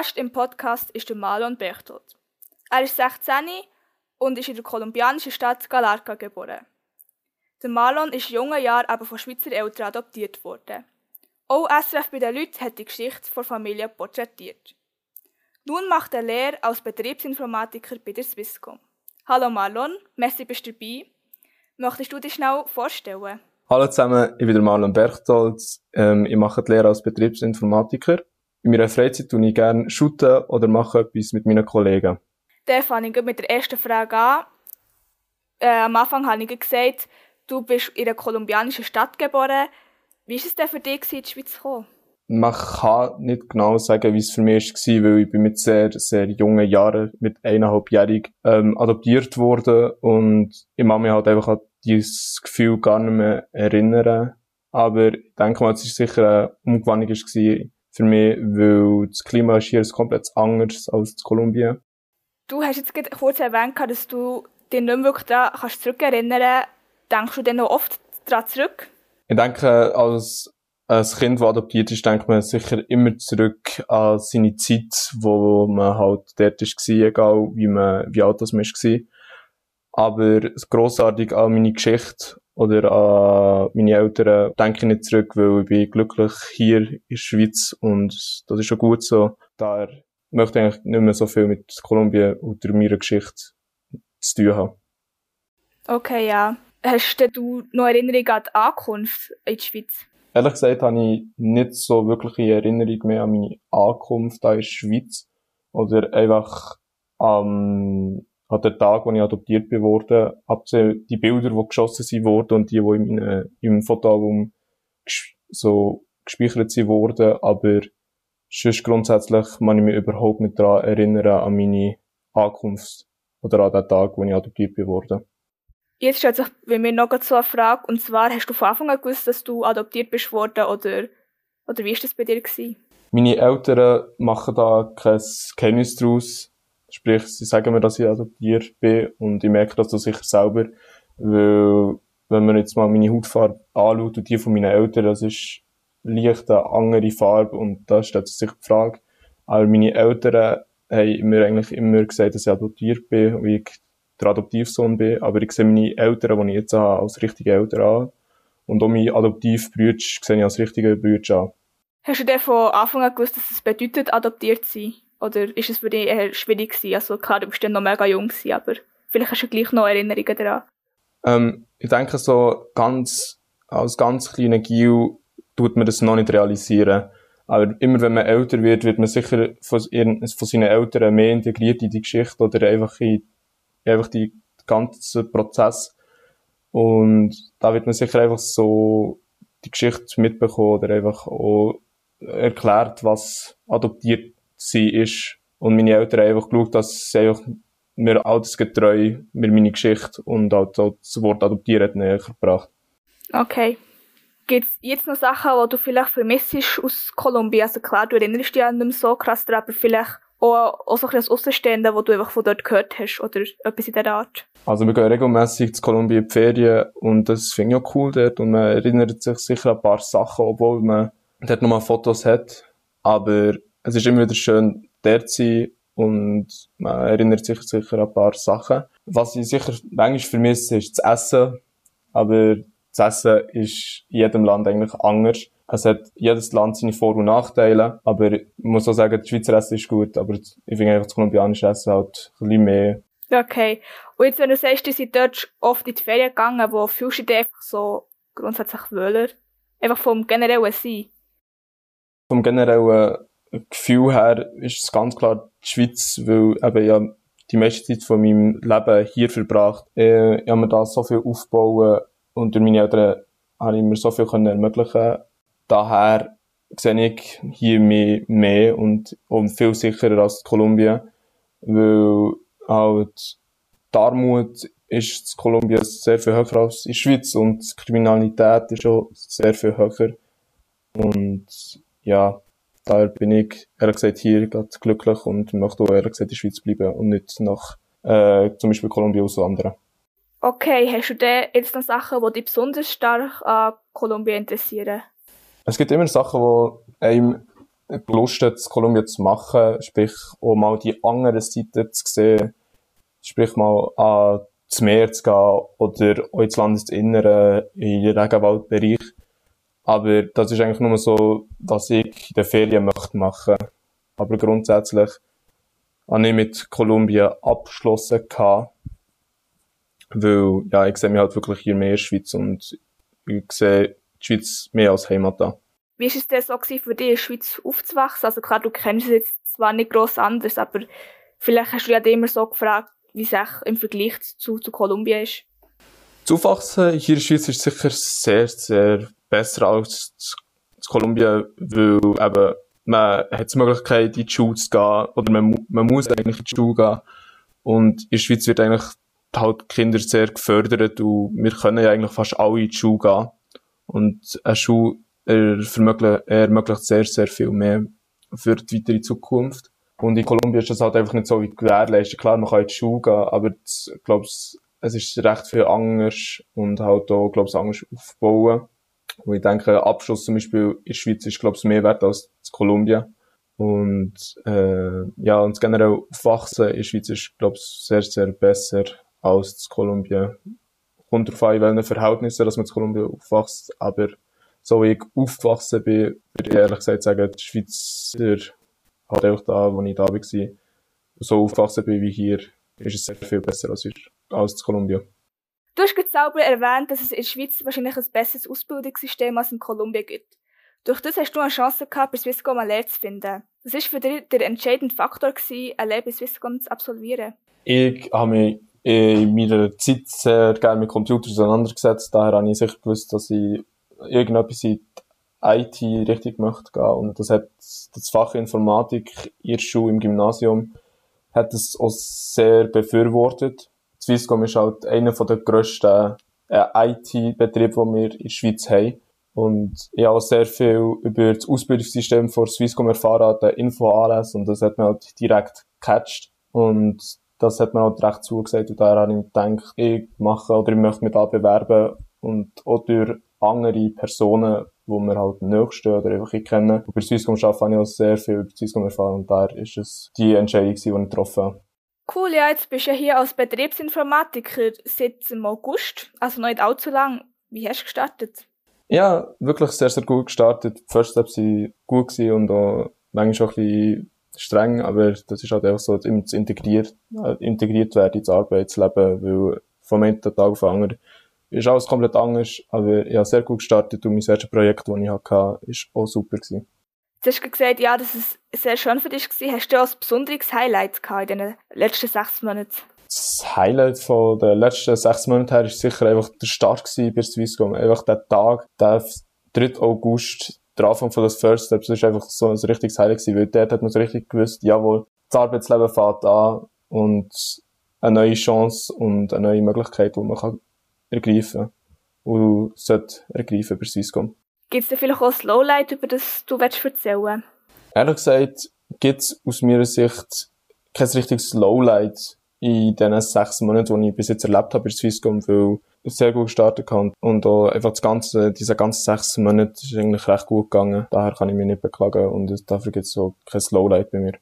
Gast im Podcast ist der Marlon Berchtold. Er ist 16 und ist in der kolumbianischen Stadt Galarca geboren. Der Marlon ist in jungen Jahren aber von Schweizer Eltern adoptiert worden. Auch SRF bei den Leuten hat die Geschichte der Familie porträtiert. Nun macht er Lehre als Betriebsinformatiker bei der Swisscom. Hallo Marlon, merci bist du dabei. Möchtest du dich schnell vorstellen? Hallo zusammen, ich bin der Marlon Berchtold. Ähm, ich mache die Lehre als Betriebsinformatiker. In meiner Freizeit tue ich gerne shooten oder mache etwas mit meinen Kollegen. Dann fange ich mit der ersten Frage an. Äh, am Anfang habe ich gesagt, du bist in einer kolumbianischen Stadt geboren. Wie war es denn für dich, in die Schweiz zu kommen? Man kann nicht genau sagen, wie es für mich war, weil ich bin mit sehr, sehr jungen Jahren, mit eineinhalbjährig, ähm, adoptiert wurde und ich kann mich halt einfach an dieses Gefühl gar nicht mehr erinnern. Aber ich denke mal, es war sicher eine Umgewandlung für mich, weil das Klima ist hier komplett anders als in Kolumbien. Du hast jetzt kurz erwähnt, dass du dich nicht mehr wirklich daran zurückerinnern kannst. Denkst du denn noch oft daran zurück? Ich denke, als ein Kind, das adoptiert ist, denkt man sicher immer zurück an seine Zeit, wo man halt dort war, egal wie, man, wie alt das man war. Aber grossartig an meine Geschichte oder an meine Eltern denke ich nicht zurück, weil ich bin glücklich hier in der Schweiz und das ist schon gut so. Da möchte ich eigentlich nicht mehr so viel mit Kolumbien oder meiner Geschichte zu tun haben. Okay, ja. Hast du noch Erinnerungen an die Ankunft in die Schweiz? Ehrlich gesagt habe ich nicht so wirkliche Erinnerung mehr an meine Ankunft in der Schweiz. Oder einfach am, an den Tag, wo ich adoptiert wurde, abgesehen die Bilder, die geschossen sind worden und die, die in meinem, im Fotoalbum so gespeichert sind worden, aber sonst grundsätzlich kann ich mich überhaupt nicht daran erinnern an meine Ankunft oder an den Tag, wo ich adoptiert wurde. Jetzt stellt sich bei mir noch so eine Frage, und zwar, hast du von Anfang an gewusst, dass du adoptiert bist worden, oder, oder wie war das bei dir? Gewesen? Meine Eltern machen da kein Geheimnis draus. Sprich, sie sagen mir, dass ich adoptiert bin, und ich merke das so sicher selber, weil, wenn man jetzt mal meine Hautfarbe anschaut und die von meinen Eltern, das ist leicht eine andere Farbe, und da stellt sich die Frage, aber meine Eltern haben mir eigentlich immer gesagt, dass ich adoptiert bin, und ich der Adoptivsohn bin, aber ich sehe meine Eltern, die ich jetzt habe, als richtige Eltern an. Und auch meine Adoptivbrüder sehe ich als richtige Brüder an. Hast du denn von Anfang an gewusst, dass es bedeutet, adoptiert zu sein? Oder ist es für dich eher schwierig gewesen? Also klar, du bist dann noch mega jung gewesen, aber vielleicht hast du gleich noch Erinnerungen daran. Ähm, ich denke so, ganz, als ganz kleiner Gil tut man das noch nicht realisieren. Aber immer wenn man älter wird, wird man sicher von, von seinen Eltern mehr integriert in die Geschichte oder einfach in einfach die ganze Prozess. Und da wird man sicher einfach so die Geschichte mitbekommen oder einfach auch erklärt, was adoptiert sie ist. Und meine Eltern haben einfach geschaut, dass sie einfach mir altersgetreu mir meine Geschichte und auch das Wort adoptieren näher gebracht. Okay. Gibt es jetzt noch Sachen, die du vielleicht vermisst aus Kolumbien? Also klar, du erinnerst dich ja nicht mehr so krass daran, aber vielleicht auch, auch so ein bisschen Außenstehender, wo du einfach von dort gehört hast oder etwas in der Art? Also wir gehen regelmäßig zu Kolumbien in die Ferien und das finde ich auch cool dort und man erinnert sich sicher an ein paar Sachen, obwohl man dort nochmal Fotos hat. Aber es ist immer wieder schön, dort zu sein und man erinnert sich sicher an ein paar Sachen. Was ich sicher manchmal vermisse, ist das Essen. Aber das Essen ist in jedem Land eigentlich anders. Es hat jedes Land seine Vor- und Nachteile, aber ich muss auch sagen, das Schweizer Essen ist gut, aber ich finde einfach das kolumbianische Essen halt ein bisschen mehr. Okay. Und jetzt, wenn du sagst, du sind dort oft in die Ferien gegangen, wo fühlst du dich einfach so grundsätzlich wohler? Einfach vom generellen Sein? Vom generellen Gefühl her ist es ganz klar die Schweiz, weil eben ja die meiste Zeit von meinem Leben hier verbracht. Äh, ich habe mir da so viel aufgebaut und durch meine Eltern habe ich mir so viel ermöglichen daher sehe ich hier mehr, mehr und, und viel sicherer als Kolumbien, weil halt die Armut ist in Kolumbien sehr viel höher als in der Schweiz und die Kriminalität ist auch sehr viel höher. Und ja, daher bin ich ehrlich gesagt hier gerade glücklich und möchte auch ehrlich gesagt in der Schweiz bleiben und nicht nach äh, zum Beispiel Kolumbien auswandern. Okay, hast du denn jetzt noch Sachen, die dich besonders stark an Kolumbien interessieren? Es gibt immer Sachen, die einem Lust hat, Kolumbien zu machen, sprich auch mal die andere Seite zu sehen, sprich mal an das Meer zu gehen oder auch ins Landesinnere, in den Regenwaldbereich. Aber das ist eigentlich nur so, was ich in den Ferien möchte machen. Aber grundsätzlich habe ich mit Kolumbien abgeschlossen gehabt, weil, ja, ich sehe mich halt wirklich hier mehr in der Schweiz und ich sehe die Schweiz mehr als Heimat an. Wie war es denn so für dich, in der Schweiz aufzuwachsen? Also klar, du kennst es jetzt zwar nicht gross anders, aber vielleicht hast du ja immer so gefragt, wie es im Vergleich zu, zu Kolumbien ist. Das Aufwachsen hier in der Schweiz ist sicher sehr, sehr besser als in Kolumbien, weil eben man hat die Möglichkeit, in die Schule zu gehen, oder man, man muss eigentlich in die Schule gehen. Und in der Schweiz wird eigentlich halt Kinder sehr gefördert und wir können ja eigentlich fast alle in die Schule gehen. Und eine Schule ermöglicht, sehr, sehr viel mehr für die weitere Zukunft. Und in Kolumbien ist das halt einfach nicht so wie gewährleistet. Klar, man kann in die Schule gehen, aber ich glaube, es ist recht viel anders und halt auch, glaube ich, anders aufbauen. Und ich denke, Abschluss zum Beispiel in der Schweiz ist, glaube ich, mehr wert als in Kolumbien. Und äh, ja, und generell Aufwachsen in der Schweiz ist, glaube ich, sehr, sehr besser als in Kolumbien. Kommt darauf an, in welchen Verhältnissen dass man in Kolumbien aufwachst, aber so wie ich aufgewachsen bin, würde ich ehrlich gesagt sagen, die Schweizer halt auch da, wo ich da war, so aufgewachsen bin wie hier, ist es sehr viel besser als, als in Kolumbien. Du hast gerade selber erwähnt, dass es in der Schweiz wahrscheinlich ein besseres Ausbildungssystem als in Kolumbien gibt. Durch das hast du eine Chance gehabt, bei Swisscom eine Lehre zu finden. Was war für dich der entscheidende Faktor, gewesen, eine Lehre bei Swisscom zu absolvieren? Ich habe mich in meiner Zeit sehr gerne mit Computern auseinandergesetzt. Daher habe ich sicher gewusst, dass ich irgendetwas in IT richtig möchte gehen. Und das hat das Fach Informatik in der im Gymnasium hat es auch sehr befürwortet. Swisscom ist halt einer der grössten äh, IT-Betriebe, die wir in der Schweiz haben. Und ich habe auch sehr viel über das Ausbildungssystem von Swisscom erfahren, den Info-Anlässe, und das hat mir halt direkt gecatcht. Und das hat mir halt recht zugesagt, und daher habe ich gedacht, ich mache, oder ich möchte mich da bewerben, und auch durch andere Personen, die wir halt nächsten oder einfach kennen. Und bei Swisscom arbeite ich auch sehr viel über Swisscom erfahren und da ist es die Entscheidung, die ich getroffen habe. Cool, ja, jetzt bist du ja hier als Betriebsinformatiker seit im August, also noch nicht allzu lang. Wie hast du gestartet? Ja, wirklich sehr, sehr gut gestartet. Die First Steps waren gut und auch manchmal auch ein bisschen streng, aber das ist halt einfach so, immer zu integriert, integriert werden ins Arbeitsleben, weil vom einen Tag auf den anderen ist alles komplett anders, aber ich habe sehr gut gestartet und mein erstes Projekt, das ich hatte, war auch super. Gewesen. Du hast gesagt, ja, dass es sehr schön für dich war. Hast du auch ein besonderes Highlight gehabt in den letzten sechs Monaten? Das Highlight von den letzten sechs Monaten her war sicher einfach der Start bei Swisscom. Einfach der Tag, der 3. August, der Anfang von das First Steps, das war einfach so ein richtiges Highlight gewesen, weil dort hat man so richtig gewusst, jawohl, das Arbeitsleben fährt an und eine neue Chance und eine neue Möglichkeit, die man kann ergreifen und sollte ergreifen bei Swisscom. Gibt es da vielleicht auch ein Lowlight, über das du erzählen willst? Ehrlich gesagt gibt es aus meiner Sicht kein richtiges Lowlight in den sechs Monaten, die ich bis jetzt erlebt habe bei Swisscom, weil ich sehr gut gestartet habe und auch einfach das ganze, diese ganzen sechs Monate ist eigentlich recht gut gegangen. Daher kann ich mich nicht beklagen und dafür gibt es so kein Lowlight bei mir.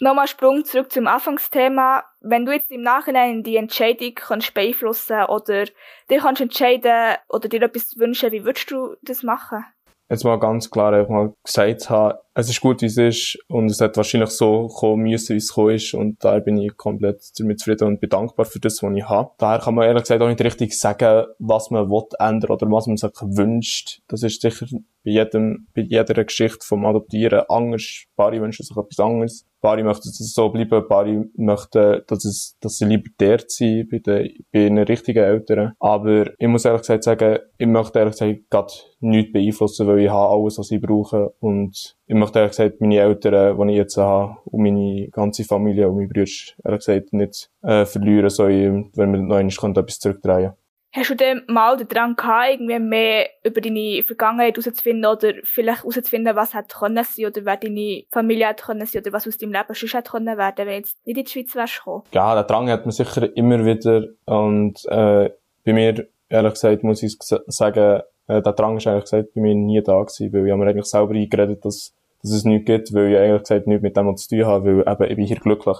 Nochmal Sprung zurück zum Anfangsthema. Wenn du jetzt im Nachhinein die Entscheidung kannst beeinflussen oder dir kannst entscheiden oder dir etwas wünschen, wie würdest du das machen? Jetzt mal ganz klar einfach mal gesagt haben, es ist gut, wie es ist und es hat wahrscheinlich so kommen müssen, wie es gekommen ist und da bin ich komplett damit zufrieden und bedankbar für das, was ich habe. Daher kann man ehrlich gesagt auch nicht richtig sagen, was man will ändern oder was man sich wünscht. Das ist sicher bei jedem, bei jeder Geschichte vom Adoptieren anders. Paare wünschen sich etwas anderes. Paare möchten, dass es so bleiben. Paare möchten, dass es, dass sie lieber dort sind, bei den, bei den richtigen Eltern. Aber ich muss ehrlich gesagt sagen, ich möchte ehrlich gesagt gerade nichts beeinflussen, weil ich habe alles, was ich brauche und ich möchte ehrlich gesagt meine Eltern, die ich jetzt habe, und meine ganze Familie und meine Brüder, ehrlich gesagt nicht äh, verlieren, so wenn wir noch einmal etwas zurückdrehen Hast du denn mal den Drang gehabt, irgendwie mehr über deine Vergangenheit herauszufinden oder vielleicht herauszufinden, was hätte können sein oder wer deine Familie hätte können sein oder was aus deinem Leben sonst hätte können werden, wenn du jetzt nicht in die Schweiz wärst gekommen? Ja, der Drang hat man sicher immer wieder und äh, bei mir, ehrlich gesagt, muss ich sagen, äh, der Drang ist eigentlich gesagt bei mir nie da gewesen, weil ich habe mir eigentlich selber eingeredet, dass dass es nichts gibt, weil ich eigentlich gesagt nichts mit dem zu tun habe, weil eben, ich bin hier glücklich.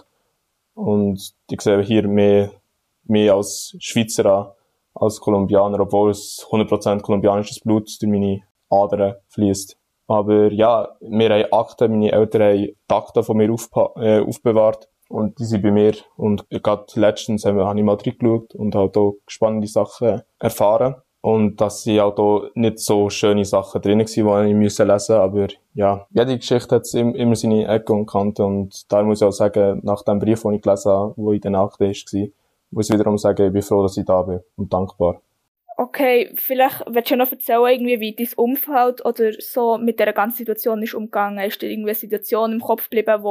Und ich sehe hier mehr, mehr als Schweizer an, als Kolumbianer, obwohl es 100% kolumbianisches Blut durch meine Adern fließt. Aber ja, wir haben Akten, meine Eltern haben Akten von mir äh, aufbewahrt. Und die sind bei mir. Und gerade letztens habe ich mal reingeschaut und halt auch spannende Sachen erfahren. Und dass sie halt auch nicht so schöne Sachen drin waren, die ich lesen musste. Aber ja, jede Geschichte hat immer seine Ecken und Kanten. Und da muss ich auch sagen, nach dem Brief, den ich gelesen habe, wo in den Akten war, muss ich wiederum sagen, ich bin froh, dass ich da bin und dankbar. Okay, vielleicht willst du noch erzählen, irgendwie, wie dein Umfeld oder so mit dieser ganzen Situation ist umgegangen. Ist dir irgendwie eine Situation im Kopf geblieben,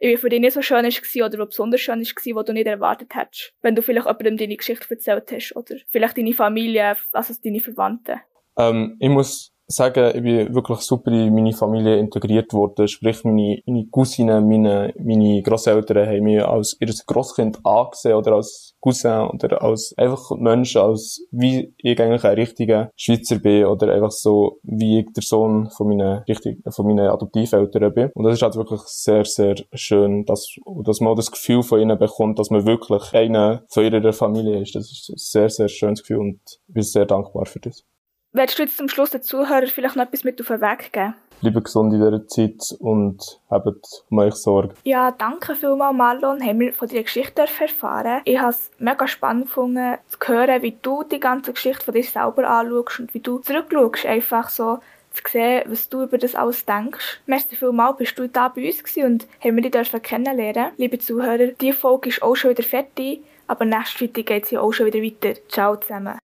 die für dich nicht so schön war oder die besonders schön war, die du nicht erwartet hättest? Wenn du vielleicht jemandem deine Geschichte erzählt hast oder vielleicht deine Familie, also deine Verwandten. Ähm, ich muss sagen, ich bin wirklich super in meine Familie integriert worden. Sprich, meine, meine Cousinen, meine, meine Grosseltern haben mich als ihr Grosskind angesehen oder als Cousin oder als einfach Mensch, als wie ich eigentlich ein richtiger Schweizer bin oder einfach so, wie ich der Sohn von meinen, richtig, von meinen Adoptiveltern bin. Und das ist halt wirklich sehr, sehr schön, dass, dass man das Gefühl von ihnen bekommt, dass man wirklich einer von ihrer Familie ist. Das ist ein sehr, sehr schönes Gefühl und ich bin sehr dankbar für das. Willst du jetzt zum Schluss den Zuhörern vielleicht noch etwas mit auf den Weg geben? Bleibt gesund in dieser Zeit und habt um euch Sorge. Ja, danke vielmals, Marlon. Haben wir von deiner Geschichte erfahren. Ich habe es mega spannend gefunden, zu hören, wie du die ganze Geschichte von dir selber anschaust und wie du zurückschaust. Einfach so zu sehen, was du über das alles denkst. Merci vielmals, bist du da bei uns gewesen und haben wir dich kennenlernen. Liebe Zuhörer, diese Folge ist auch schon wieder fertig, aber nächste Woche geht es ja auch schon wieder weiter. Ciao zusammen.